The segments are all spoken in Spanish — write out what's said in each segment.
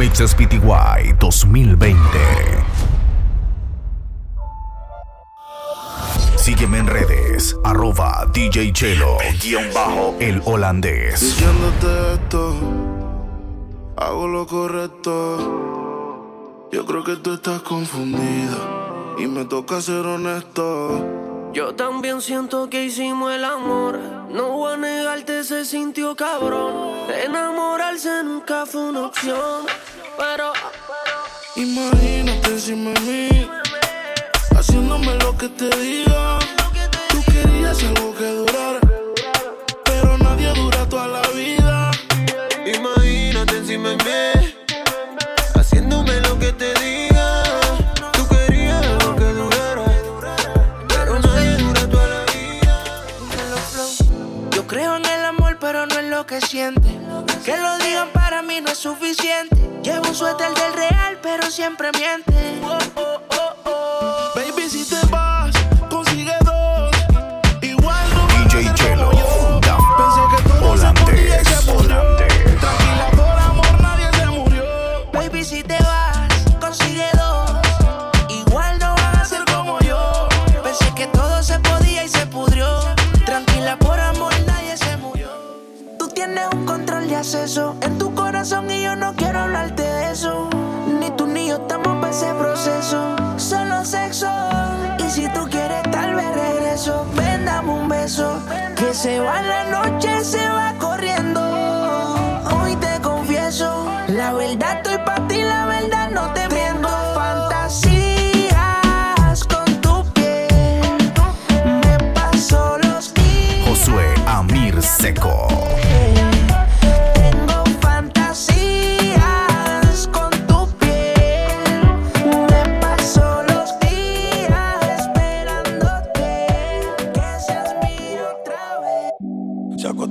Mixes PTY 2020. Sígueme en redes, arroba DJ Chelo, guion bajo el holandés. Diciéndote esto, hago lo correcto. Yo creo que tú estás confundida y me toca ser honesto. Yo también siento que hicimos el amor. No voy a negarte, se sintió cabrón. Enamorarse nunca fue una opción. Pero, Imagínate encima de mí, haciéndome lo que te diga. Tú querías algo que durara, pero nadie dura toda la vida. imagínate encima de mí. Haciéndome lo que te diga. Tú querías algo que durara. Pero nadie dura toda la vida. Yo creo en el amor, pero no en lo que siente. Que lo digan no es suficiente. Llevo un suéter del real, pero siempre miente. Oh, oh, oh, oh. Baby, si te vas, consigue dos. Igual no a DJ ser Chelo, como yo. Pensé que todo se podía y se holandés. Tranquila, por amor nadie se murió. Baby, si te vas, consigue dos. Igual no vas a ser como yo. Pensé que todo se podía y se pudrió. Tranquila, por amor nadie se murió. Tú tienes un control de acceso en tu y yo no quiero hablarte de eso. Ni tú ni yo estamos para ese proceso. Solo sexo. Y si tú quieres, tal vez regreso. Ven, dame un beso. Que se va la noche, se va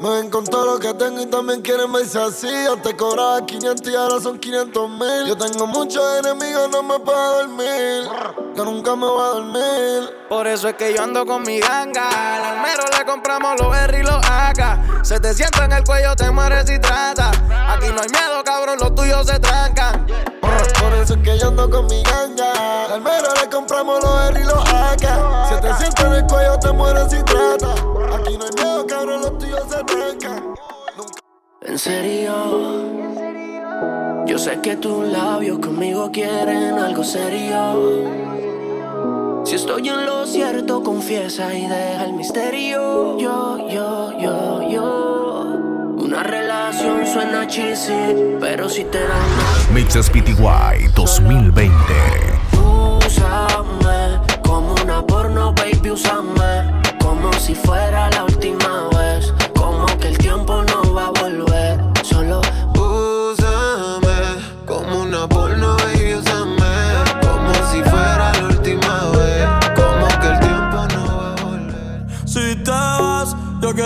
Me ven con todo lo que tengo y también quieren verse así. Antes cobraba 500 y ahora son 500 mil. Yo tengo muchos enemigos, no me puedo dormir. Que nunca me voy a dormir. Por eso es que yo ando con mi ganga. Al almero le compramos los R y los AK. Se te sienta en el cuello, te mueres y trata. Aquí no hay miedo, cabrón, los tuyos se trancan. Por eso es que yo ando con mi ganga. Al mero le compramos los R y los AK. Si te sientes en el cuello, te mueres si trata. Aquí no hay miedo, cabrón, En serio, yo sé que tus labios conmigo quieren algo serio. Si estoy en lo cierto, confiesa y deja el misterio. Yo, yo, yo, yo. Una relación suena cheesy, pero si te dan Mixes PTY 2020. Úsame como una porno, baby, úsame Como si fuera la última vez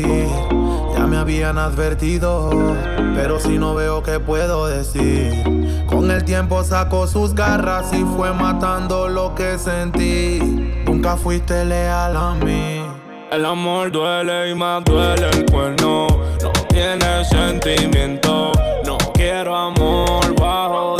Ya me habían advertido, pero si no veo qué puedo decir. Con el tiempo sacó sus garras y fue matando lo que sentí. Nunca fuiste leal a mí. El amor duele y más duele el cuerno. No tiene sentimiento. No quiero amor bajo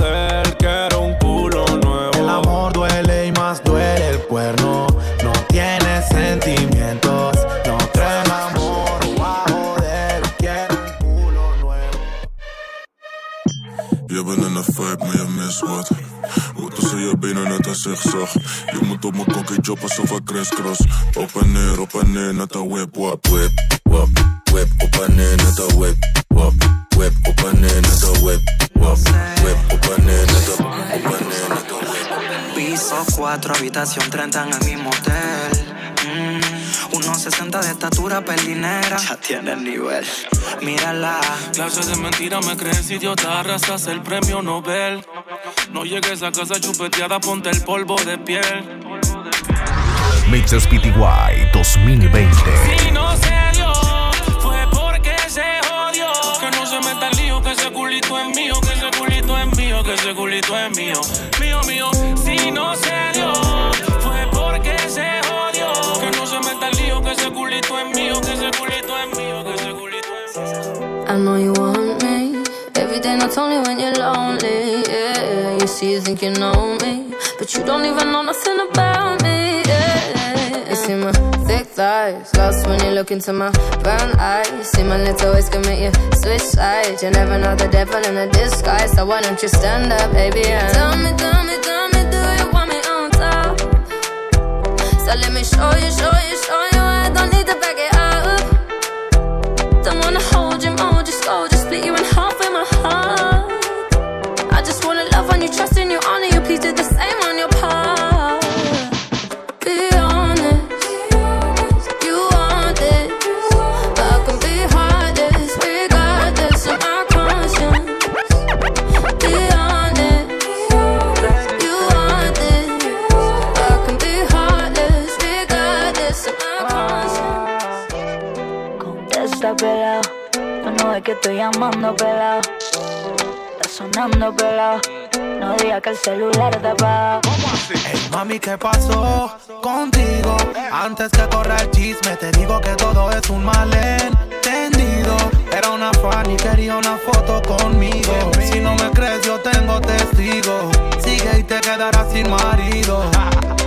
wat. Hoe tussen je benen net een zigzag. Je moet op mijn kokkie choppen, zo van crisscross. Op en neer, op en neer, net een whip, wap. Whip, wap, whip, op en neer, net een whip, wap. Whip, op en neer, net een whip, wap. Whip, op en neer, net een, op en neer, net een whip. Piso 4, habitación 30 en el mismo hotel. Mm. 1,60 de estatura, pelinera. Ya tiene el nivel. Mírala. Clases de mentira me crees idiota, arrasas el premio Nobel. No llegues a casa chupeteada, ponte el polvo de piel. Mixers PTY 2020. Si no se dio, fue porque se jodió. Que no se meta el lío, que ese culito es mío, que ese culito es mío, que ese culito es mío. Mío, mío. Si no se dio, fue porque se I know you want me every day, not only when you're lonely. Yeah, you think you know me, but you don't even know nothing about me. Yeah, you see my thick thighs, lost when you look into my brown eyes. You See my little ways make you switch sides. You never know the devil in a disguise, so why don't you stand up, baby? And tell me, tell me, tell me, do you want me on top? So let me show you, show you, show you. I don't need to back it Please do the same on your part. Que el celular apagado. Hey, mami, ¿qué pasó contigo? Antes que corra el chisme, te digo que todo es un malentendido. Era una fan y quería una foto conmigo. Si no me crees, yo tengo testigo. Sigue y te quedarás sin marido.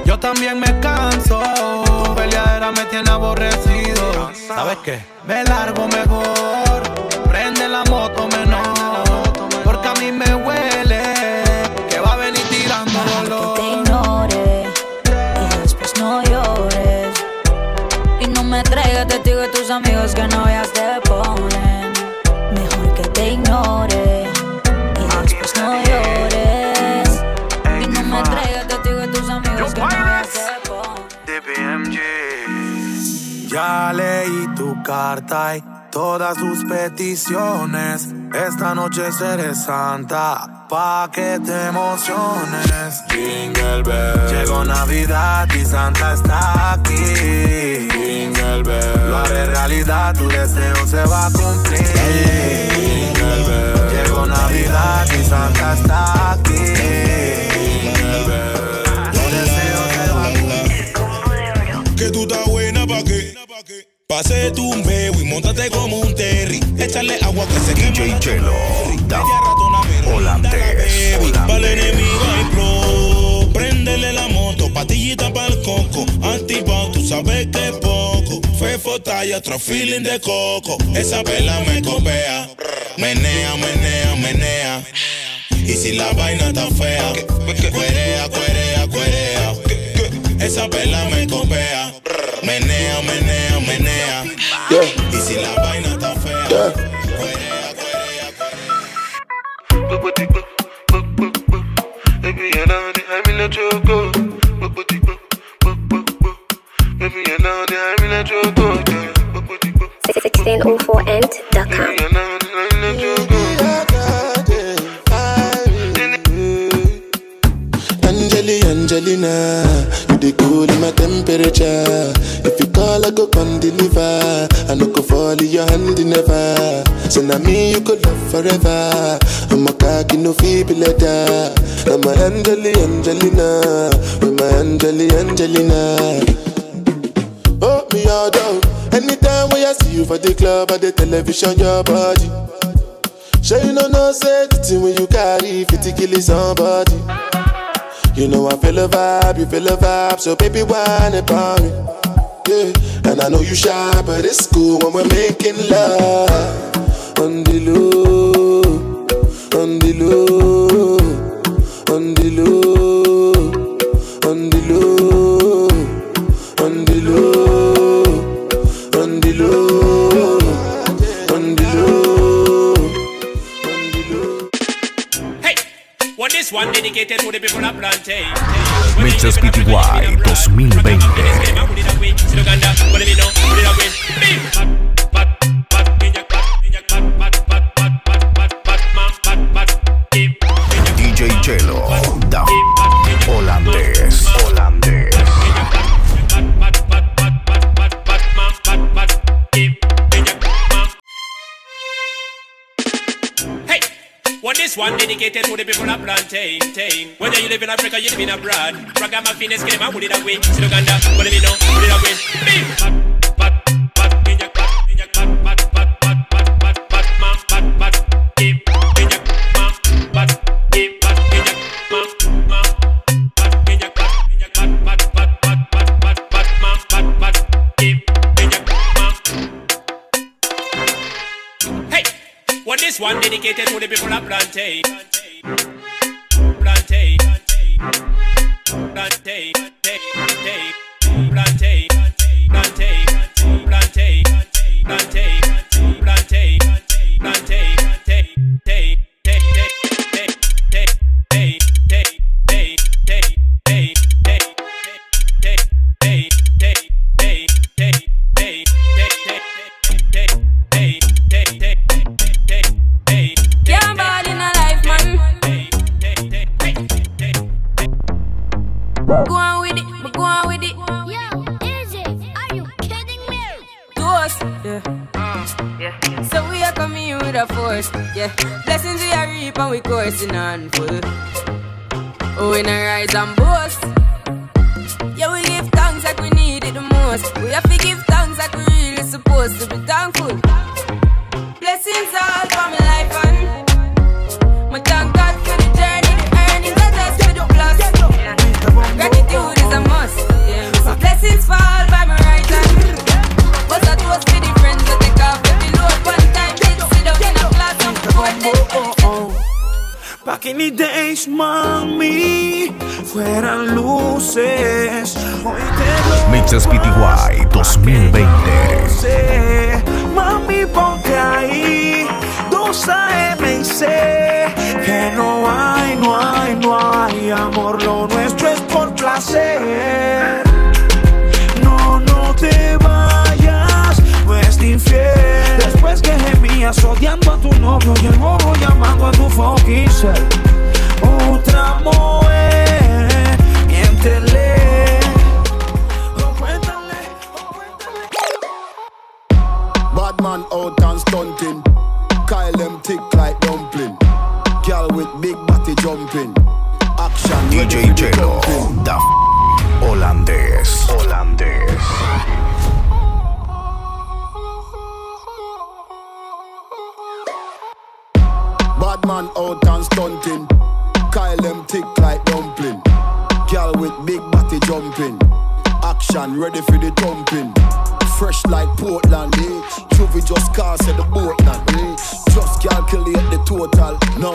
Yo también me canso. Tu peleadera me tiene aborrecido. ¿Sabes qué? Me largo mejor. Prende la moto menor. Porque a mí me huele amigos que no veas te ponen. Mejor que te ignore y después no llores. Y no me traigas testigo de tus amigos que no veas te ponen. Ya leí tu carta y todas tus peticiones. Esta noche seré santa, pa' que te emociones. Jingle Bell. Llegó Navidad y Santa está aquí. Jingle Bell. Lo haré realidad, tu deseo se va a cumplir. Jingle Bell. Llegó Navidad y Santa está aquí. Pase tu un y montate como un terry. Échale agua que se quema. DJ Chelo, holandés. Para el enemigo hay pro. Préndele la moto, patillita para el coco. Antipao, tú sabes que es poco. Fefo talla, otro feeling de coco. Esa vela me copea. Menea, menea, menea. Y si la vaina está fea, cuerea, cuerea, cuerea. Esa vela me copea. Menea, menea, menea. Y la the not 1604and.com. go come deliver. I no go fall in your hand never. So now me you could love forever. I'm a cocky no feeble letter. I'm a Angeli, Angelina, with my Angeli, Angelina. Oh, me all down. Anytime when I see you for the club or the television, your body. Sure you know no say the thing when you carry 50 kill somebody. You know I feel a vibe, you feel a vibe, so baby whine about me. Yeah, and I know you shy, but it's cool when we're making love. On the low, on the low, on the low, on the low, on the low, on the low, on the low, on the low. Hey, what this one dedicated to the people of plantain. Mixes PTY 2020. DJ Chelo, da holandés, holandés. Hey, what this one dedicated to the people of plantain. tain. Whether you live in Africa, you live in abroad. Ragamuffin I it away. Uganda, what do you know? Put it away. a plantain. Ni days, mami, fueran luces. Hoy te Mixes PTY 2020. sé, mami, ponte ahí. 2 AM y sé que no hay, no hay, no hay amor. Lo nuestro es por placer. Odiando a tu novio y el bobo llamando a tu fucking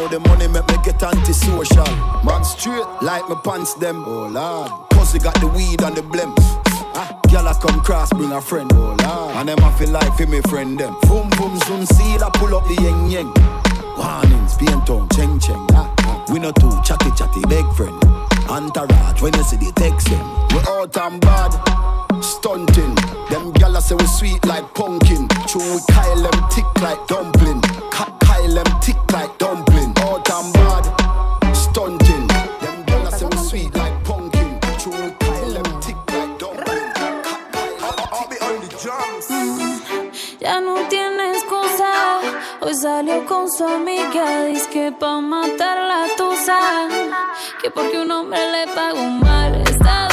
Now the money make me get antisocial. Man straight like my pants them. Oh lord. Pussy got the weed and the blem. Ah, girl I come cross, bring a friend. Oh lord. And them I feel like for me friend them. Boom boom zoom seal, I pull up the yeng yeng. Warnings, paint on, cheng cheng. Ah, ah. We no too chatty chatty, big friend. Entourage, when you see the text them. We out and bad, stunting. Them gyal say we sweet like pumpkin. True, we Kyle them tick like dumpling. Ka- Kyle them tick like dumpling. Out and bad, stunting. Them we sweet like pumpkin. Ya no tiene excusa. Hoy salió con su amiga. Dice que pa' matar la tusa. Que porque un hombre le pagó mal. Está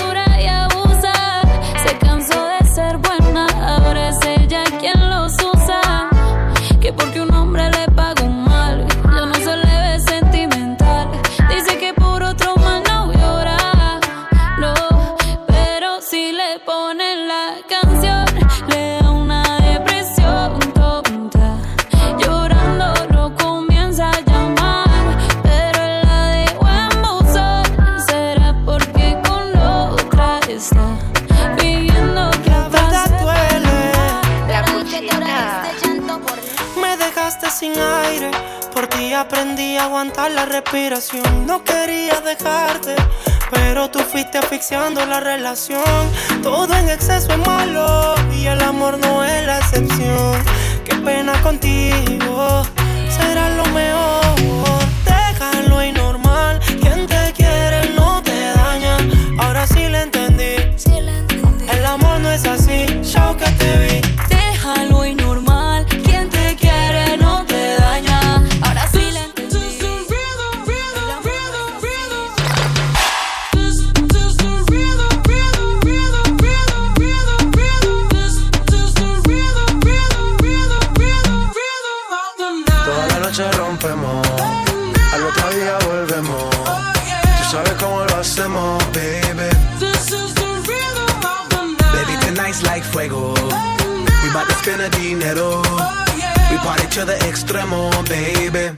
Me dejaste sin aire, por ti aprendí a aguantar la respiración. No quería dejarte, pero tú fuiste asfixiando la relación. Todo en exceso es malo y el amor no es la excepción. Qué pena contigo, será lo mejor. Spend a dinero. We party to the extremo, baby.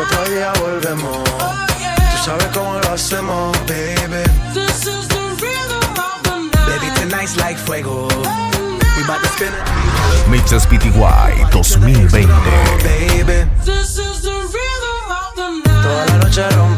otro día volvemos. Tú sabes cómo lo hacemos, baby. Baby, tonight's like fuego. We bout to spin it. Mixes PTY 2020. Baby. Toda la noche rompemos,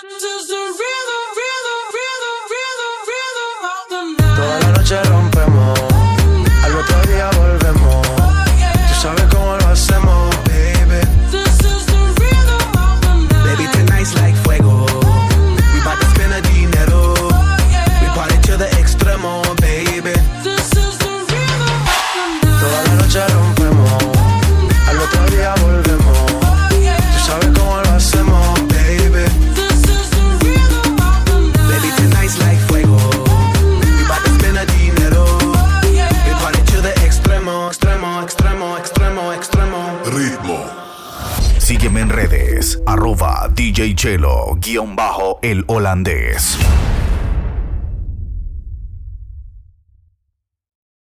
guion bajo el holandés.